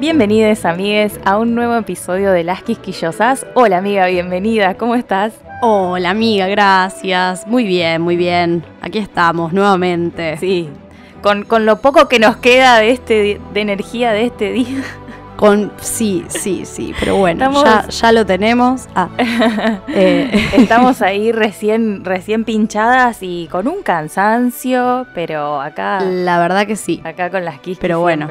Bienvenidos amigues a un nuevo episodio de Las Quisquillosas. Hola amiga, bienvenida, ¿cómo estás? Hola amiga, gracias. Muy bien, muy bien. Aquí estamos nuevamente. Sí, con, con lo poco que nos queda de, este, de energía de este día. Con, sí, sí, sí, pero bueno, ya, ya, lo tenemos. Ah. Eh. Estamos ahí recién, recién pinchadas y con un cansancio, pero acá... La verdad que sí. Acá con las quisquis Pero bueno,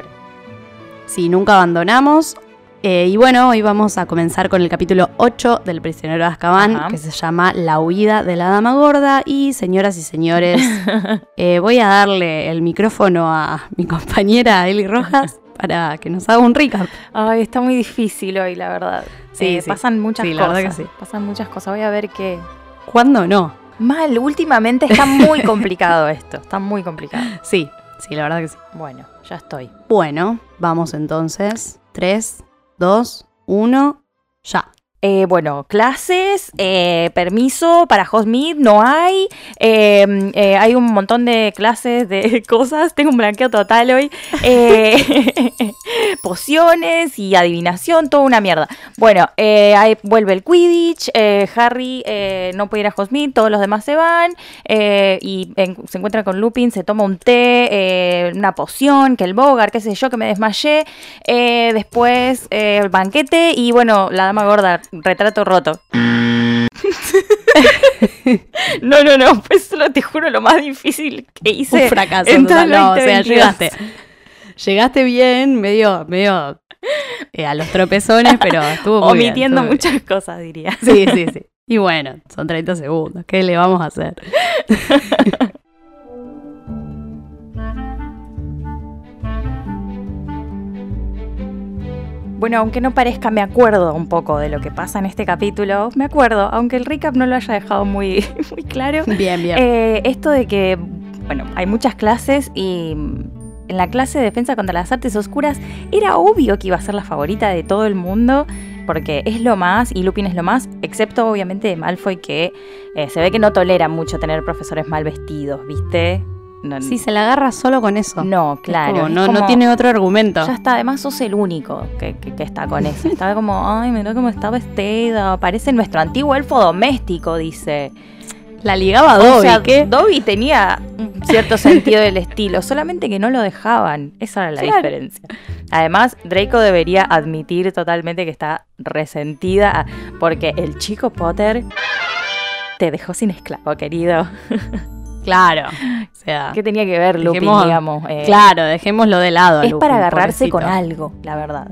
sí, nunca abandonamos. Eh, y bueno, hoy vamos a comenzar con el capítulo 8 del Prisionero de Azkaban, que se llama La huida de la Dama Gorda. Y señoras y señores, eh, voy a darle el micrófono a mi compañera Eli Rojas para que nos haga un recap. Ay, está muy difícil hoy, la verdad. Sí, eh, pasan muchas cosas. La verdad que sí. Pasan muchas cosas. Voy a ver qué. ¿Cuándo no? Mal, últimamente está muy complicado esto. Está muy complicado. Sí, sí, la verdad que sí. Bueno, ya estoy. Bueno, vamos entonces. Tres, dos, uno, ya. Eh, bueno, clases, eh, permiso para Hostmeet no hay. Em, eh, hay un montón de clases de cosas. Tengo un blanqueo total hoy. pociones y adivinación, toda una mierda. Bueno, ahí vuelve el Quidditch. Harry no puede ir a Hostmeet, todos los demás se van. y se encuentra con Lupin, se toma un té, una poción, que el Bogart, qué sé yo, que me desmayé. después el banquete y bueno, la dama gorda retrato roto. no, no, no, pues solo te juro lo más difícil que hice. Un fracaso, en no, o sea, llegaste. Llegaste bien, medio, medio eh, a los tropezones, pero estuvo muy Omitiendo muchas cosas, diría. Sí, sí, sí. Y bueno, son 30 segundos, ¿qué le vamos a hacer? Bueno, aunque no parezca, me acuerdo un poco de lo que pasa en este capítulo. Me acuerdo, aunque el recap no lo haya dejado muy, muy claro. Bien, bien. Eh, esto de que, bueno, hay muchas clases y en la clase de defensa contra las artes oscuras era obvio que iba a ser la favorita de todo el mundo porque es lo más y Lupin es lo más, excepto obviamente de Malfoy que eh, se ve que no tolera mucho tener profesores mal vestidos, ¿viste? Sí, se la agarra solo con eso. No, claro. no, no tiene otro argumento. Ya está, además sos el único que, está con eso. Está como, ay, mira cómo está vestida. Parece nuestro antiguo elfo doméstico, dice. La ligaba a Dobby. O sea, Dobby tenía un cierto sentido del estilo, solamente que no lo dejaban. Esa era la diferencia. Además, Draco debería admitir totalmente que está resentida porque el chico Potter te dejó sin esclavo, querido. Claro. O sea, ¿qué tenía que ver Lupin, digamos? Eh, claro, dejémoslo de lado. Es para agarrarse con algo, la verdad.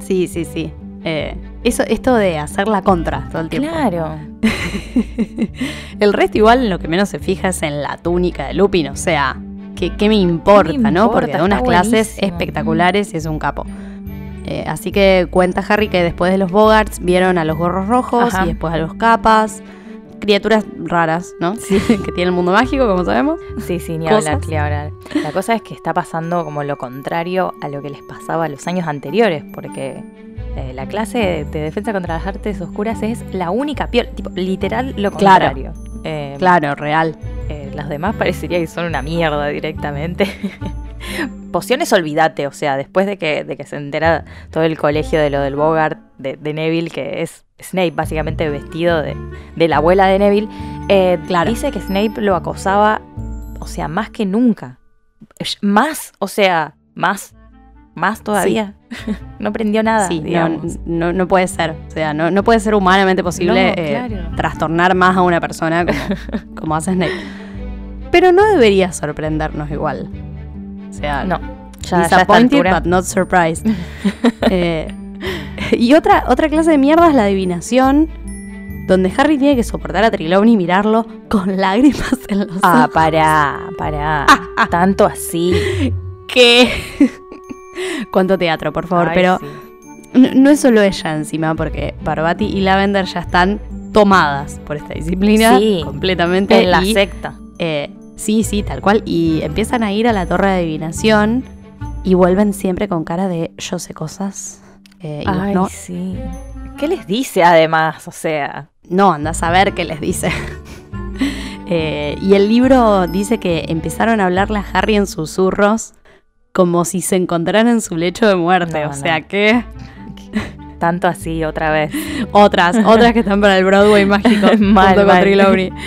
Sí, sí, sí. Eh, eso, esto de hacer la contra todo el tiempo. Claro. el resto igual lo que menos se fija es en la túnica de Lupin, o sea, ¿qué, me importa, no? Porque da unas clases espectaculares y es un capo. Eh, así que cuenta Harry que después de los Bogarts vieron a los gorros rojos y después a los capas criaturas raras, ¿no? Sí. que tiene el mundo mágico, como sabemos. Sí, sí, ni hablar, ni hablar. La cosa es que está pasando como lo contrario a lo que les pasaba los años anteriores, porque eh, la clase de defensa contra las artes oscuras es la única peor, tipo, literal lo contrario. Claro, eh, claro real. Eh, las demás parecería que son una mierda directamente. Pociones olvídate, o sea, después de que, de que se entera todo el colegio de lo del Bogart de, Neville, que es Snape básicamente vestido de, la abuela de Neville, eh, dice que Snape lo acosaba, o sea, más que nunca. Más, o sea, más, más todavía. no aprendió nada. Sí, no, no, puede ser. O sea, no, no puede ser humanamente posible eh, trastornar más a una persona como, como hace Snape. Pero no debería sorprendernos igual. O sea, no. Ya, disappointed but not surprised. Eh, y otra, otra clase de mierda es la adivinación, donde Harry tiene que soportar a Trelawney y mirarlo con lágrimas en los ah, ojos. Ah, pará, pará. Tanto así. ¿Qué? Cuánto teatro, por favor. Pero no, es solo ella encima, porque Barbati y Lavender ya están tomadas por esta disciplina sí, completamente. En la secta. Eh, Sí, sí, tal cual. Y empiezan a ir a la torre de adivinación y vuelven siempre con cara de yo sé cosas. Eh, Ay, sí. ¿Qué les dice además? O sea. No, anda a saber qué les dice. Eh, y el libro dice que empezaron a hablarle a Harry en susurros como si se encontraran en su lecho de muerte. o sea que. Tanto así, otra vez. Otras, otras que están para el Broadway mágico. mal, junto mal.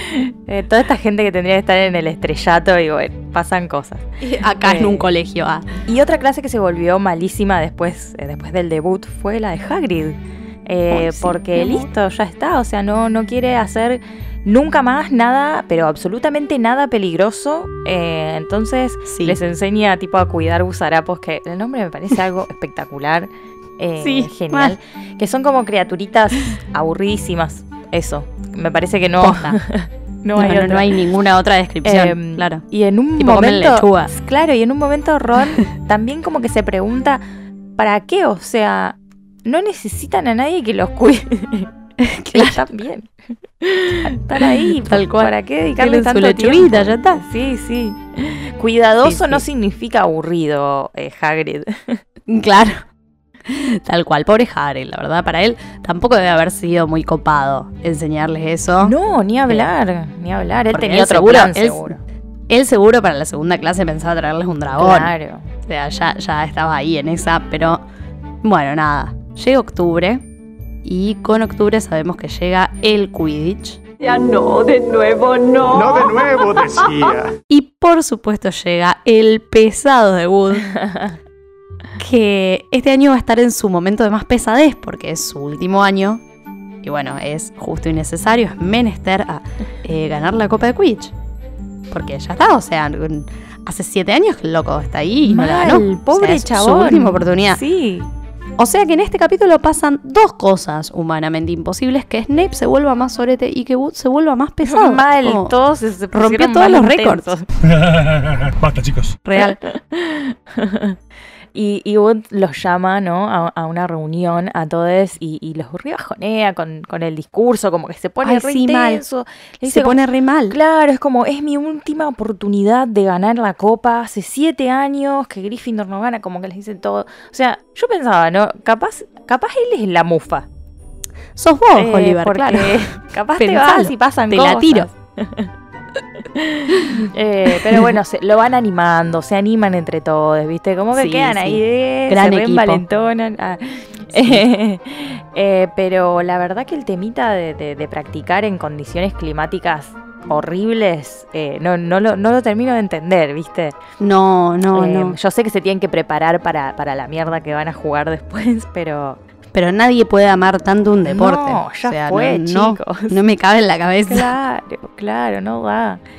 Eh, toda esta gente que tendría que estar en el estrellato y bueno, pasan cosas. Acá en un eh, colegio. Ah. Y otra clase que se volvió malísima después, eh, después del debut fue la de Hagrid. porque listo, ya está. O sea, no, no quiere hacer nunca más nada, pero absolutamente nada peligroso. entonces les enseña tipo a cuidar gusarapos, que el nombre me parece algo espectacular. Sí, genial. Que son como criaturitas aburridísimas. Eso. Me parece que no. No, hay ninguna otra descripción, em, claro. Y en un momento, claro, y en un momento Ron también como que se pregunta, ¿para qué? O sea, no necesitan a nadie que los cuide. que están bien. Están ahí, tal cual. ¿Para qué dedicarle tanto tiempo? ya está. Sí, sí. Cuidadoso no significa aburrido, eh, Hagrid. claro. Tal cual, pobre Harry, la verdad, para él tampoco debe haber sido muy copado enseñarles eso. No, ni hablar, ni hablar. Él tenía otro seguro, plan, seguro. Él seguro para la segunda clase pensaba traerles un dragón. Claro. O sea, ya, ya estaba ahí en esa, pero bueno, nada. Llega octubre y con octubre sabemos que llega el Quidditch. Ya no, de nuevo no. No de nuevo, decía. Y por supuesto llega el pesado de Wood. que este año va a estar en su momento de más pesadez porque es su último año y bueno, es justo y necesario, es menester a eh, ganar la Copa de Quidditch. Porque ya está, o sea, hace siete años que el loco está ahí y no la ganó. Pobre chabón. Su última oportunidad. Sí. O sea que en este capítulo pasan dos cosas humanamente imposibles, que Snape se vuelva más sorete y que Wood se vuelva más pesado. Mal, todos se rompió todos los récords. Basta, chicos. Real. Y, y Wood los llama, ¿no? A, una reunión a todos y, los ribajonea con, con el discurso, como que se pone re intenso. se pone re mal. Claro, es como, es mi última oportunidad de ganar la copa. Hace siete años que Gryffindor no gana, como que les dice todo. O sea, yo pensaba, ¿no? Capaz, capaz él es la mufa. Sos vos, eh, Oliver, claro. Capaz te vas y pasan te cosas. la tiro. Eh, pero bueno, se, lo van animando, se animan entre todos, ¿viste? Como que quedan ahí, eh, se reenvalentonan. Ah. Eh, pero la verdad que el temita de, practicar en condiciones climáticas horribles, no, no, lo, no lo termino de entender, ¿viste? No, no, no. Yo sé que se tienen que preparar para, para la mierda que van a jugar después, pero pero nadie puede amar tanto un deporte. No, ya fue, no, chicos. No, me cabe en la cabeza. Claro, claro, no va.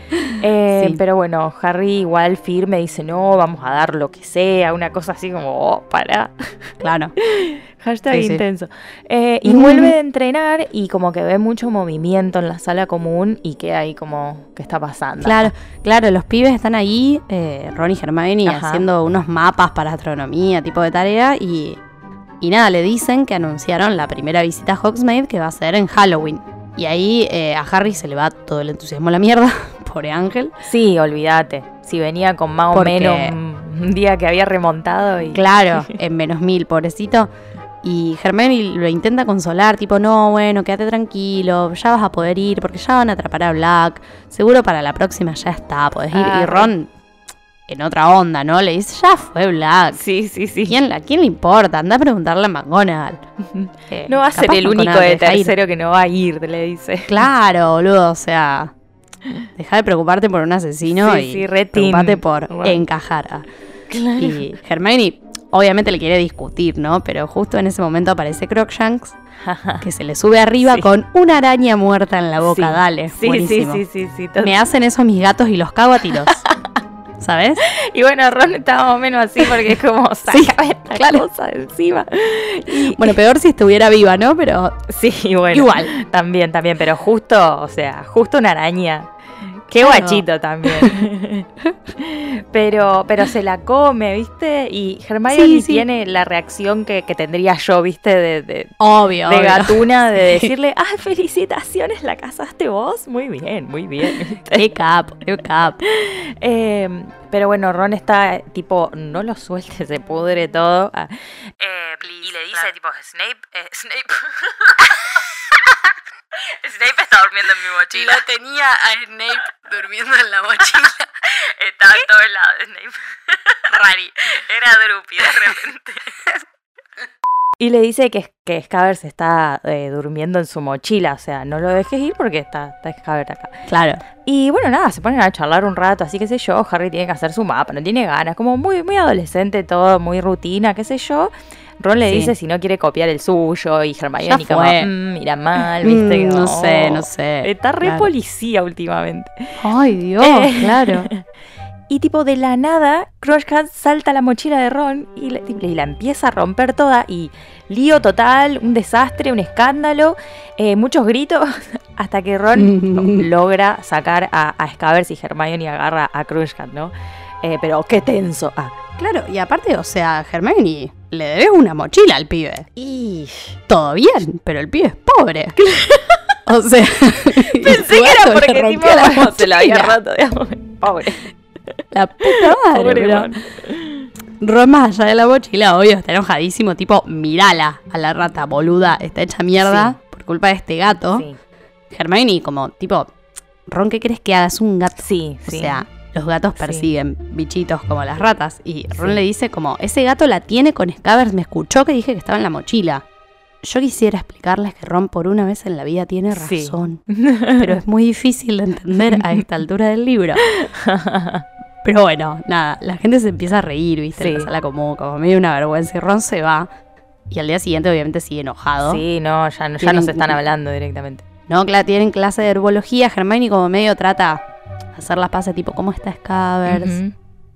Eh, pero bueno, Harry igual firme dice, no, vamos a dar lo que sea, una cosa así como, oh, para. Claro. Hashtag intenso. Eh, y vuelve a entrenar y como que ve mucho movimiento en la sala común y que ahí como, ¿qué está pasando? Claro, claro, los pibes están ahí, eh, Ron y Hermione, haciendo unos mapas para astronomía, tipo de tarea, y y nada, le dicen que anunciaron la primera visita a Hogsmeade que va a ser en Halloween. Y ahí eh, a Harry se le va todo el entusiasmo a la mierda, pobre Ángel. Sí, olvídate. Si venía con más o menos un día que había remontado y... Claro, en menos mil, pobrecito. Y Hermione lo intenta consolar, tipo, no, bueno, quédate tranquilo, ya vas a poder ir porque ya van a atrapar a Black. Seguro para la próxima ya está, podés ir. y Ron en otra onda, ¿no? Le dice, ya fue Black. Sí, sí, sí. ¿Quién, la, ¿quién le importa? Anda a preguntarle a McGonagall. no va a ser el único de tercero que no va a ir, le dice. Claro, boludo, o sea... Deja de preocuparte por un asesino y sí, preocupate por encajar. Y Hermione obviamente le quiere discutir, ¿no? Pero justo en ese momento aparece Crookshanks que se le sube arriba con una araña muerta en la boca. Dale, sí, buenísimo. sí, sí, sí, sí. Me hacen eso mis gatos y los cago a tiros. ¿Sabes? Y bueno, Ron está más o menos así porque es como saca esta cosa de encima. Bueno, peor si estuviera viva, ¿no? Pero sí, bueno. Igual. También, también, pero justo, o sea, justo una araña Qué guachito también. pero, pero se la come, ¿viste? Y Hermione tiene la reacción que, tendría yo, ¿viste? De, de, obvio, de gatuna, de decirle, ah, felicitaciones, la casaste vos. Muy bien, muy bien. Qué cap, qué cap. Em, pero bueno, Ron está tipo, no lo suelte, se pudre todo. Ah, eh, y le dice tipo, Snape, eh, Snape. Snape está durmiendo en mi mochila. Lo tenía a Snape durmiendo en la mochila. Estaba en todos lados, Snape. Rari. Era Drupi de repente. Y le dice que, que Scaber se está eh, durmiendo en su mochila, o sea, no lo dejes ir porque está, está Scaber acá. Claro. Y bueno, nada, se ponen a charlar un rato, así que sé yo, Harry tiene que hacer su mapa, no tiene ganas, como muy, muy adolescente todo, muy rutina, qué sé yo. Ron le Sí. dice si no quiere copiar el suyo y Hermione como. "Mm, mira mal, viste. Mm, Como, no sé, no sé. Está re Claro. policía últimamente. Ay, Dios, Eh. claro. Y tipo de la nada, Crunchcat salta la mochila de Ron y, la- y la empieza a romper toda y lío total, un desastre, un escándalo, eh, muchos gritos, hasta que Ron logra sacar a, a Scabbers y Hermione agarra a Crunchcat, ¿no? Eh, pero qué tenso. Ah, Claro, y aparte, o sea, Hermione, le debes una mochila al pibe. y Todo bien, pero el pibe es pobre. o sea, pensé que era porque tipo, bueno, se la había roto, digamos. Pobre, La puta madre, más allá de la mochila, obvio, está enojadísimo, tipo, mirala a la rata, boluda, está hecha mierda por culpa de este gato. Sí, Hermione, como, tipo, Ron, ¿qué crees que hagas un gato? sí, O sí. sea, los gatos Sí. persiguen bichitos como las ratas. Y Ron Sí. le dice como, ese gato la tiene con Scabbers, me escuchó que dije que estaba en la mochila. Yo quisiera explicarles que Ron por una vez en la vida tiene Sí. razón. Pero es muy difícil de entender a esta altura del libro. Pero bueno, nada, la gente se empieza a reír, ¿viste? En la sala como, como medio una vergüenza. Y Ron se va. Y al día siguiente obviamente sigue enojado. Sí, no, ya, no- ya Tienen- no se están hablando directamente. No, claro, tienen clase de herbología. Hermione como medio trata hacer las paces tipo, ¿cómo está Scabbers? Ujú,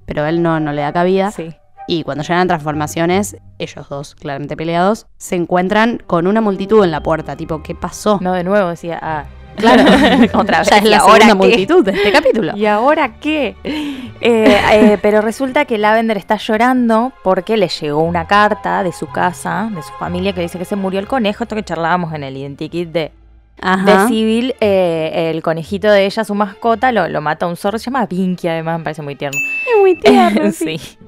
Pero él no, no le da cabida. Sí. Y cuando llegan a transformaciones, ellos dos, claramente peleados, se encuentran con una multitud en la puerta. Tipo, ¿qué pasó? No, de nuevo decía, ah, Claro, otra vez. ya es ¿y la segunda multitud de este capítulo. ¿Y ahora qué? Eh, eh, pero resulta que Lavender está llorando porque le llegó una carta de su casa, de su familia, que dice que se murió el conejo. Esto que charlábamos en el identikit de, de. Civil. eh, el conejito de ella, su mascota, lo, lo mata un zorro. Se llama Pinky, además, me parece muy tierno. Es muy tierno, sí. sí.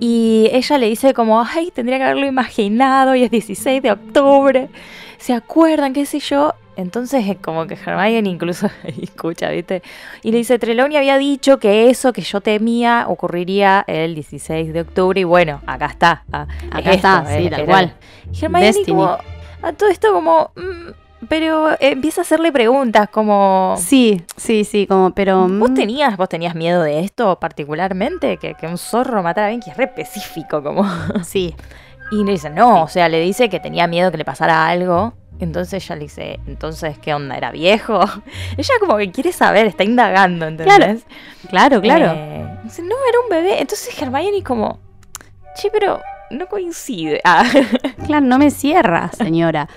Y ella le dice como, ay, tendría que haberlo imaginado y es 16 de octubre. ¿Se acuerdan? ¿Qué sé yo? Entonces es como que Hermione incluso escucha, ¿viste? Y le dice, Trelawney había dicho que eso que yo temía ocurriría el 16 de octubre y bueno, acá está. ah, Acá esto, está, sí, eh, tal cual. Hermione como, a todo esto como, mm, pero eh, empieza a hacerle preguntas como... Sí, sí, sí, como, pero... ¿Vos mm, tenías, vos tenías miedo de esto particularmente? Que, que un zorro matara a que es re específico, como. Sí, Y le dice, no, o sea, le dice que tenía miedo que le pasara algo. Entonces ella le dice, entonces, ¿qué onda? ¿Era viejo? Ella como que quiere saber, está indagando, ¿entendés? claro, claro. Eh, dice, no, era un bebé. Entonces Hermione como, che, pero no coincide. Ah, Claro, no me cierra, señora.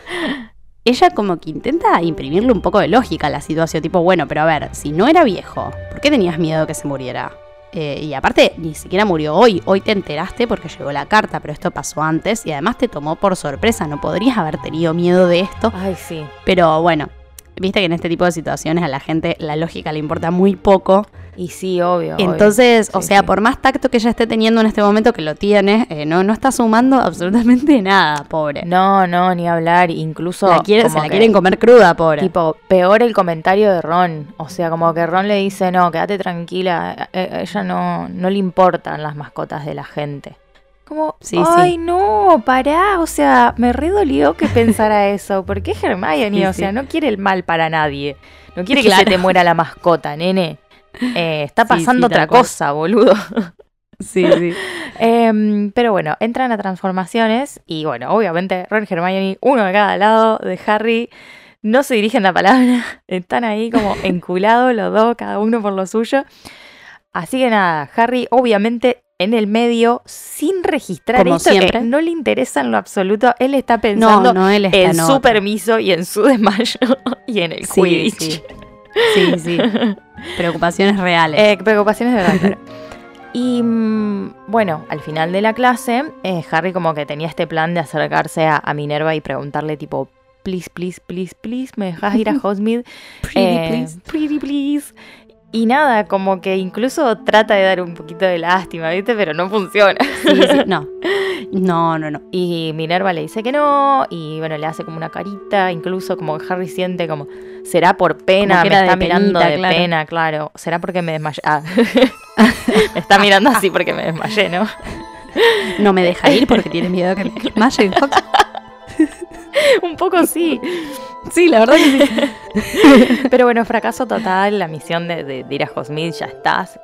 Ella como que intenta imprimirle un poco de lógica a la situación, tipo, bueno, pero a ver, si no era viejo, ¿por qué tenías miedo que se muriera? Eh, y aparte, ni siquiera murió hoy, hoy te enteraste porque llegó la carta, pero esto pasó antes y además te tomó por sorpresa, no podrías haber tenido miedo de esto, Ay, sí. pero bueno, viste que en este tipo de situaciones a la gente la lógica le importa muy poco, Y sí, obvio. obvio. entonces, o sea, sí. por más tacto que ella esté teniendo en este momento que lo tiene, eh, no, no está sumando absolutamente nada, pobre. No, no, ni hablar. Incluso. La quiere- se la que- quieren comer cruda, pobre. Tipo, peor el comentario de Ron. O sea, como que Ron le dice, no, quédate tranquila, a a ella no, no le importan las mascotas de la gente. Como, Sí, sí. ay, no, pará. O sea, me redolió que pensara eso. Porque es Hermione, Sí, o sea, no quiere el mal para nadie. No quiere que se te muera la mascota, nene. Eh, está pasando sí, otra cosa, boludo. sí, sí. Em, pero bueno, entran a transformaciones y bueno, obviamente Ron y Hermione, uno de cada lado de Harry, no se dirigen la palabra, están ahí como enculados los dos, cada uno por lo suyo. Así que nada, Harry obviamente en el medio, sin registrar Como esto, siempre. que no le interesa en lo absoluto, él está pensando no, él está en su permiso y en su desmayo y en el Sí, Quidditch. sí. Sí, sí. Preocupaciones reales. Eh, preocupaciones de verdad, claro. Y mm, bueno, al final de la clase, eh, Harry como que tenía este plan de acercarse a, a Minerva y preguntarle tipo, please, please, please, please, ¿me dejas ir a Hogsmeade? Pretty Eh, please. Pretty please. Y nada, como que incluso trata de dar un poquito de lástima, ¿viste? Pero no funciona. Sí, sí, no. No, no, no. Y Minerva le dice que no, y bueno, le hace como una carita, incluso como que Harry siente como, será por pena, me está mirando de pena, claro. Será porque me desmayé. Ah. me está mirando así porque me desmayé, ¿no? No me deja ir porque tiene miedo que me desmaye. un poco sí. Sí, la verdad que sí. Pero bueno, fracaso total, la misión de, ir a Hogsmeade ya estás.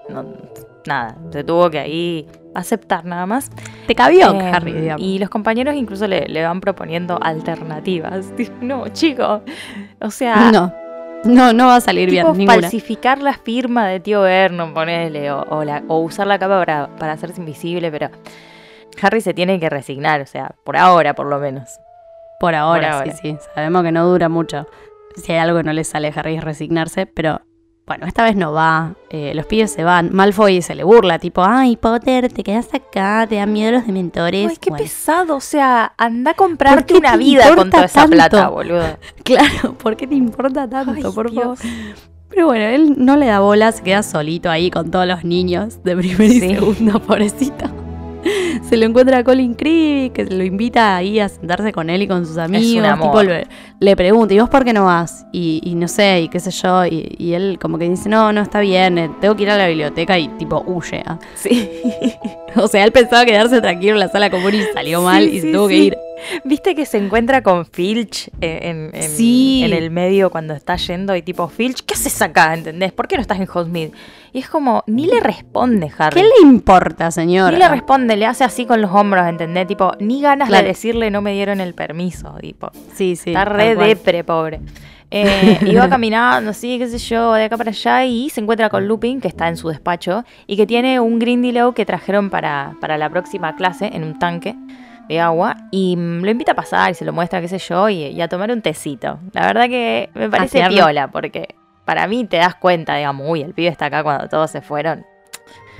nada, se tuvo que ahí aceptar nada más. Te cabió, em, Harry, digamos. Y los compañeros incluso le, van proponiendo alternativas. No, chico, o sea... No. No, no va a salir bien. Ninguna. Falsificar la firma de tío Vernon, ponele, o, o, usar la capa para, para hacerse invisible, pero Harry se tiene que resignar, o sea, por ahora por lo menos. Por ahora, sí, sí. Sabemos que no dura mucho. Si hay algo que no le sale a Harry es resignarse, pero bueno, esta vez no va. Eh, los pibes se van. Malfoy se le burla, tipo, ay, Potter, te quedas acá, te dan miedo los dementores. Ay, qué pesado. O sea, anda a comprarte una vida con toda esa plata, boludo. claro, ¿por qué te importa tanto, por favor? Pero bueno, él no le da bola, se queda solito ahí con todos los niños de primer y segundo, pobrecito. se lo encuentra a Colin Creevy, que lo invita ahí a sentarse con él y con sus amigos. Tipo, le, pregunta, ¿y vos por qué no vas? Y, no sé, y qué sé yo. Y, él como que dice, no, no está bien, eh, tengo que ir a la biblioteca y tipo huye. ¿ah? Sí. o sea, él pensaba quedarse tranquilo en la sala común y salió mal y se tuvo que ir. Viste que se encuentra con Filch en, en, el medio cuando está yendo y tipo, Filch, ¿qué haces acá? ¿Entendés? ¿Por qué no estás en Hogsmeade? Y es como, ni le responde Harry. ¿Qué le importa, señor? Ni le responde, le hace así con los hombros, ¿entendés? Tipo, ni ganas de decirle no me dieron el permiso, tipo. Sí, sí. Está re depre, pobre. Eh, iba caminando, así, qué sé yo, de acá para allá y se encuentra con Lupin, que está en su despacho, y que tiene un Grindylow que trajeron para, para la próxima clase en un tanque de agua y mm, lo invita a pasar y se lo muestra, qué sé yo, y, a tomar un tecito. La verdad que me parece piola, porque para mí te das cuenta, digamos, uy, el pibe está acá cuando todos se fueron.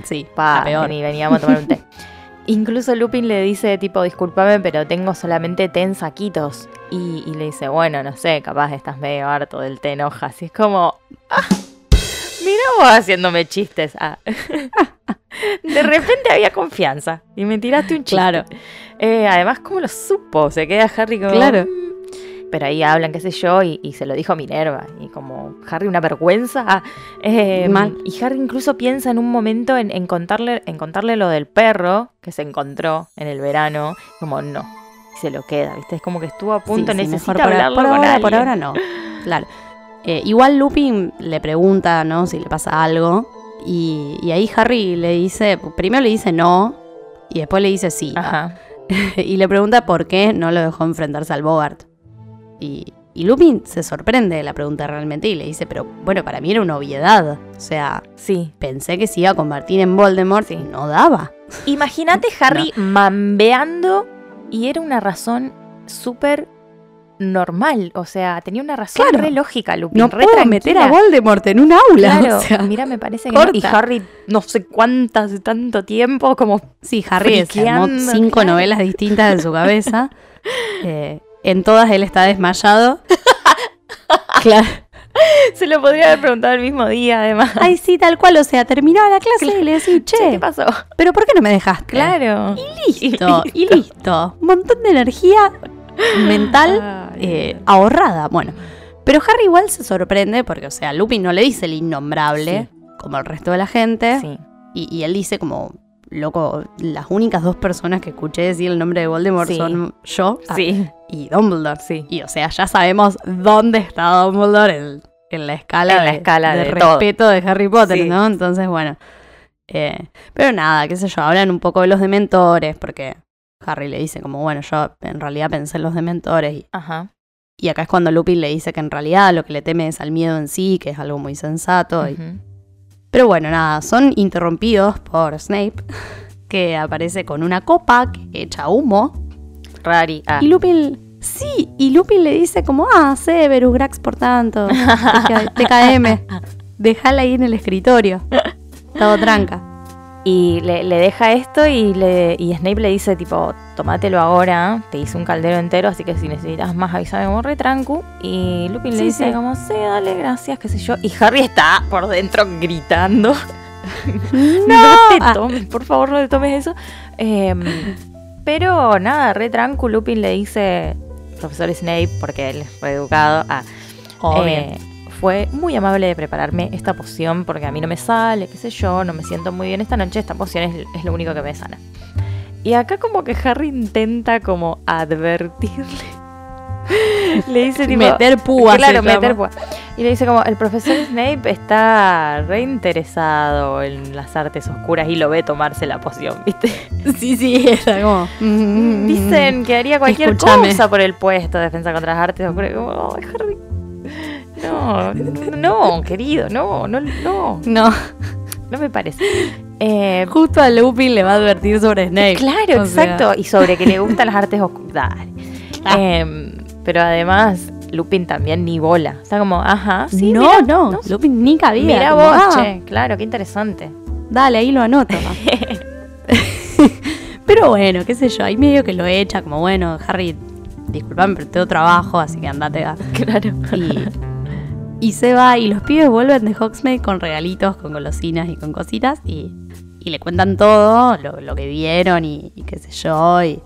Sí, pa, peor. y veníamos a tomar un té. Incluso Lupin le dice, tipo, discúlpame, pero tengo solamente té en saquitos. Y, le dice, bueno, no sé, capaz estás medio harto del té en hojas. Y es como, ah, mira vos haciéndome chistes. Ah. De repente había confianza y me tiraste un chiste. Claro. Eh, además, ¿cómo lo supo? Se queda Harry como... Claro. Mm". Pero ahí hablan, qué sé yo, y, se lo dijo Minerva. Y como Harry una vergüenza. Ah, eh, Mal. Y Harry incluso piensa en un momento en, contarle, en contarle lo del perro que se encontró en el verano. Como no. Y se lo queda, ¿viste? Es como que estuvo a punto, de necesita por, hablarlo por con ahora, Por ahora no. Claro. Eh, igual Lupin le pregunta, ¿no? Si le pasa algo. Y, y, ahí Harry le dice, primero le dice no, y después le dice sí. Ajá. y le pregunta por qué no lo dejó enfrentarse al Bogart. Y, Lupin se sorprende de la pregunta realmente y le dice, pero bueno, para mí era una obviedad. O sea, sí. pensé que se iba a convertir en Voldemort y no daba. Imagínate Harry mambeando y era una razón súper normal, o sea, tenía una razón re lógica, Lupin. No puedo meter a Voldemort en un aula. Claro, mira, me parece que y Harry no sé cuántas tanto tiempo como sí, Harry escribió cinco novelas distintas en su cabeza. Eh, en todas él está desmayado. claro. Se lo podría haber preguntado el mismo día, además. Ay, sí, tal cual. O sea, terminaba la clase y le decía, che, ¿qué pasó? ¿Pero por qué no me dejaste? Claro. Y listo, y listo. Un montón de energía mental eh, ahorrada. Bueno, pero Harry igual se sorprende porque, o sea, Lupin no le dice el innombrable como el resto de la gente. Y, él dice como, loco, las únicas dos personas que escuché decir el nombre de Voldemort son yo ah, y Dumbledore. Sí. Y o sea, ya sabemos dónde está Dumbledore en, la escala, de, escala de, respeto de Harry Potter, ¿no? Entonces, bueno. Eh, pero nada, qué sé yo, hablan un poco de los dementores, porque Harry le dice como, bueno, yo en realidad pensé en los dementores. Y, Ajá. y acá es cuando Lupin le dice que en realidad lo que le teme es al miedo en sí, que es algo muy sensato. Pero bueno, nada, son interrumpidos por Snape, que aparece con una copa que echa humo. Rari. Ah. Y Lupin, sí, y Lupin le dice como, ah, Severus, Grax por tanto, TKM, déjala ahí en el escritorio. Todo tranca. Y le, deja esto y, le, y Snape le dice, tipo, tomátelo ahora, te hice un caldero entero, así que si necesitas más avísame como retrancu. Y Lupin le dice como, sí, dale, gracias, qué sé yo. Y Harry está por dentro gritando. no, te tomes, por favor, no te tomes eso. Em, pero nada, retrancu, Lupin le dice, profesor Snape, porque él fue educado, a... Eh, fue muy amable de prepararme esta poción porque a mí no me sale, qué sé yo, no me siento muy bien esta noche, esta poción es, lo único que me sana. Y acá como que Harry intenta como advertirle. le dice tipo... Meter púa. Claro, meter púa. Y le dice como, el profesor Snape está reinteresado en las artes oscuras y lo ve tomarse la poción, ¿viste? Sí, sí, está como... Dicen que haría cualquier cosa por el puesto de defensa contra las artes oscuras. Como, Harry, no, no, querido, no, no, no. No. No me parece. Eh, Justo a Lupin le va a advertir sobre Snape. Claro, exacto. Y sobre que le gustan las artes oscuras. Em, pero además, Lupin también ni bola. Está como, ajá, sí. No, no, Lupin ni cabía. Mira vos, ah. che. Claro, qué interesante. Dale, ahí lo anoto. pero bueno, qué sé yo, ahí medio que lo echa, como bueno, Harry, disculpame, pero tengo trabajo, así que andate. Claro. Y y se va y los pibes vuelven de Hogsmeade con regalitos, con golosinas y con cositas y, le cuentan todo, lo, que vieron y, qué sé yo. Y,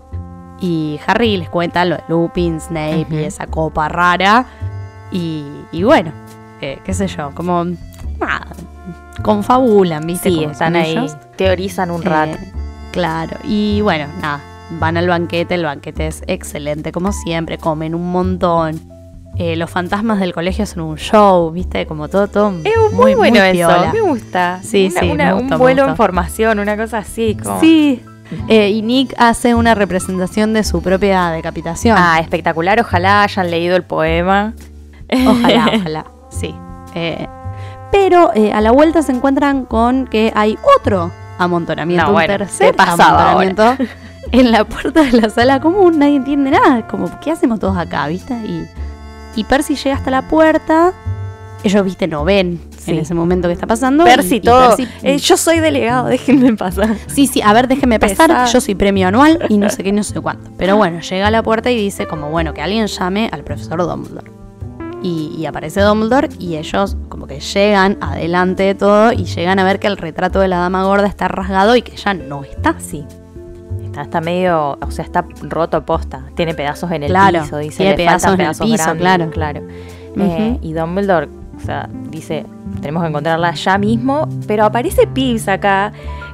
Harry les cuenta lo de Lupin, Snape y esa copa rara. Y, bueno, eh, qué sé yo, como nada, confabulan, ¿viste? Sí, están ahí, teorizan un rato. Eh, claro, y bueno, nada, van al banquete, el banquete es excelente como siempre, comen un montón. Eh, los fantasmas del colegio son un show, ¿viste? Como todo, todo. Es muy, bueno eso, me gusta. Sí, sí. un vuelo en formación, una cosa así. Sí. Eh, y Nick hace una representación de su propia decapitación. Ah, espectacular. Ojalá hayan leído el poema. Ojalá, ojalá. Sí. Eh, pero a la vuelta se encuentran con que hay otro amontonamiento, un tercer amontonamiento en la puerta de la sala común. Nadie entiende nada. Como, ¿qué hacemos todos acá, viste? Y y Percy llega hasta la puerta. Ellos, viste, no ven en ese momento que está pasando. Percy, todo. Eh, yo soy delegado, déjenme pasar. Sí, sí, a ver, déjenme pasar. Yo soy premio anual y no sé qué, no sé cuánto. Pero bueno, llega a la puerta y dice, como bueno, que alguien llame al profesor Dumbledore. Y, y, aparece Dumbledore y ellos como que llegan adelante de todo y llegan a ver que el retrato de la dama gorda está rasgado y que ya no está. Sí. Está, medio, o sea, está roto posta. Tiene pedazos en el piso, dice. Tiene pedazos en el piso, claro. claro. Eh, y Dumbledore, o sea, dice, tenemos que encontrarla ya mismo, pero aparece Pips acá,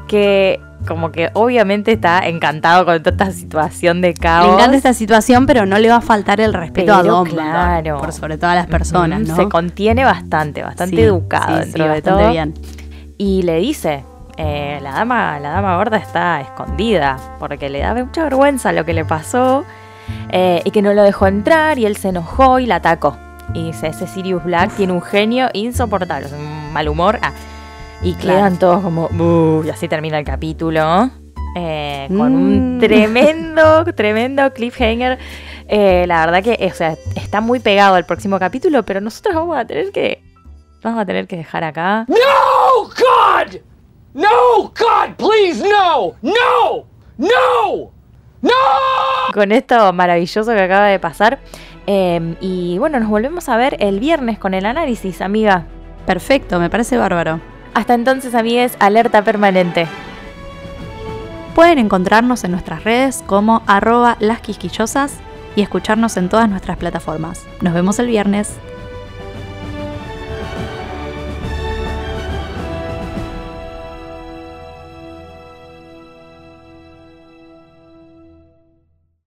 que como que obviamente está encantado con toda esta situación de caos. Le encanta esta situación, pero no le va a faltar el respeto a Dumbledore. Claro. Por sobre todas las personas, ¿no? Se contiene bastante, bastante educado dentro de todo. Bien. Y le dice, eh, la, dama, la dama gorda está escondida porque le da mucha vergüenza lo que le pasó eh, y que no lo dejó entrar y él se enojó y la atacó. Y dice, ese Sirius Black tiene un genio insoportable, un mal humor. Ah, y quedan todos como, y así termina el capítulo. Eh, con un mm. tremendo, tremendo cliffhanger. la verdad que o sea, está muy pegado al próximo capítulo, pero nosotros vamos a tener que. Vamos a tener que dejar acá. ¡No! ¡God! No, God, please, no, no, no, no. Con esto maravilloso que acaba de pasar. Em, y bueno, nos volvemos a ver el viernes con el análisis, amiga. Perfecto, me parece bárbaro. Hasta entonces, amigues, alerta permanente. Pueden encontrarnos en nuestras redes como arroba lasquisquillosas y escucharnos en todas nuestras plataformas. Nos vemos el viernes.